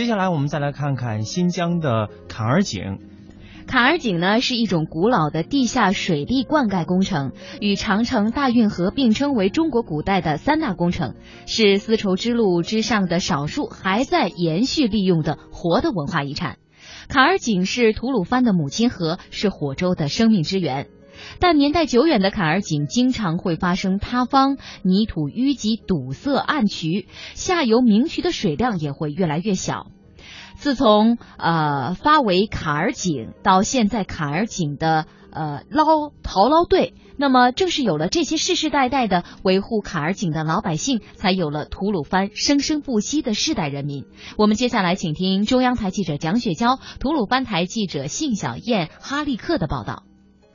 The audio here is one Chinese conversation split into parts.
接下来我们再来看看新疆的坎儿井。坎儿井呢是一种古老的地下水利灌溉工程，与长城、大运河并称为中国古代的三大工程，是丝绸之路之上的少数还在延续利用的活的文化遗产。坎儿井是吐鲁番的母亲河，是火州的生命之源。但年代久远的坎儿井经常会发生塌方、泥土淤积、堵塞暗渠，下游明渠的水量也会越来越小。自从呃发为坎儿井到现在，坎儿井的呃捞淘捞队，那么正是有了这些世世代代的维护坎儿井的老百姓，才有了吐鲁番生生不息的世代人民。我们接下来请听中央台记者蒋雪娇、吐鲁番台记者信小燕、哈利克的报道。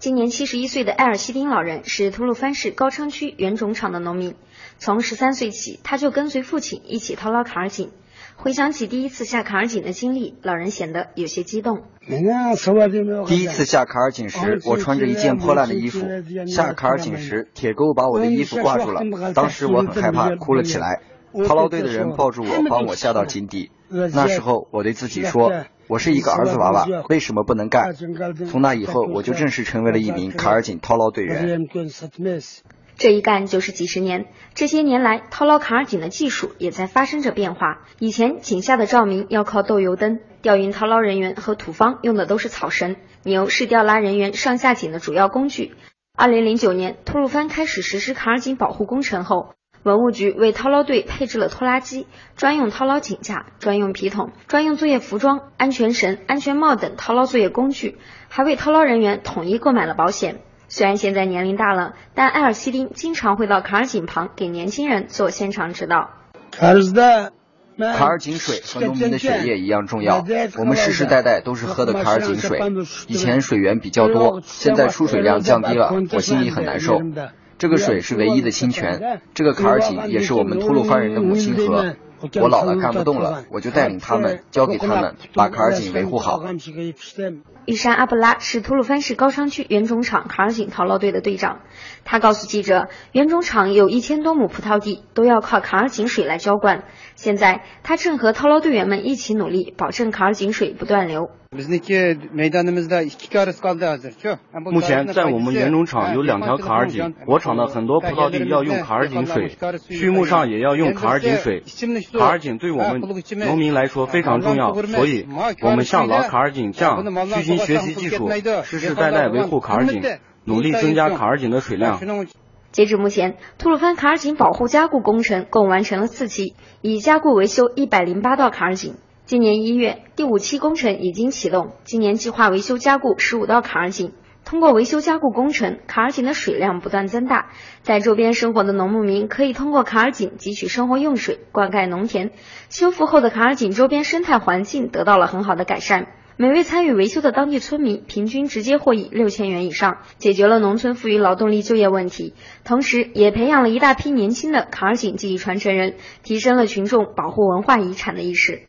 今年七十一岁的埃尔西丁老人是吐鲁番市高昌区原种场的农民，从十三岁起，他就跟随父亲一起掏捞坎儿井。回想起第一次下坎儿井的经历，老人显得有些激动。第一次下坎儿井时，我穿着一件破烂的衣服。下坎儿井时，铁钩把我的衣服挂住了，当时我很害怕，哭了起来。掏捞队的人抱住我，帮我下到井底。那时候，我对自己说：“我是一个儿子娃娃，为什么不能干？”从那以后，我就正式成为了一名卡尔井掏捞队员。这一干就是几十年，这些年来，掏捞卡尔井的技术也在发生着变化。以前井下的照明要靠豆油灯，钓鱼掏捞人员和土方用的都是草绳，牛是钓拉人员上下井的主要工具。二零零九年，吐鲁番开始实施卡尔井保护工程后，文物局为掏捞队配置了拖拉机、专用掏捞井架、专用皮桶、专用作业服装、安全绳、安全帽等掏捞作业工具，还为掏捞人员统一购买了保险。虽然现在年龄大了，但埃尔西丁经常会到卡尔井旁给年轻人做现场指导。卡尔井水和农民的血液一样重要，我们世世代代都是喝的卡尔井水。以前水源比较多，现在出水量降低了，我心里很难受。这个水是唯一的清泉，这个坎儿井也是我们吐鲁番人的母亲河。我老了干不动了，我就带领他们，交给他们，把卡尔井维护好。玉山阿布拉是吐鲁番市高昌区原种场卡尔井陶捞队的队长，他告诉记者，原种场有一千多亩葡萄地，都要靠卡尔井水来浇灌。现在他正和陶捞队员们一起努力，保证卡尔井水不断流。目前在我们原种场有两条卡尔井，我厂的很多葡萄地要用卡尔井水，畜牧上也要用卡尔井水。坎儿井对我们农民来说非常重要，所以我们向老卡尔井匠虚心学习技术，世世代代维护卡尔井，努力增加卡尔井的水量。截至目前，吐鲁番卡尔井保护加固工程共完成了四期，已加固维修一百零八道卡尔井。今年一月，第五期工程已经启动，今年计划维修加固十五道卡尔井。通过维修加固工程，坎儿井的水量不断增大，在周边生活的农牧民可以通过坎儿井汲取生活用水，灌溉农田。修复后的坎儿井周边生态环境得到了很好的改善。每位参与维修的当地村民平均直接获益六千元以上，解决了农村富裕劳动力就业问题，同时也培养了一大批年轻的坎儿井技艺传承人，提升了群众保护文化遗产的意识。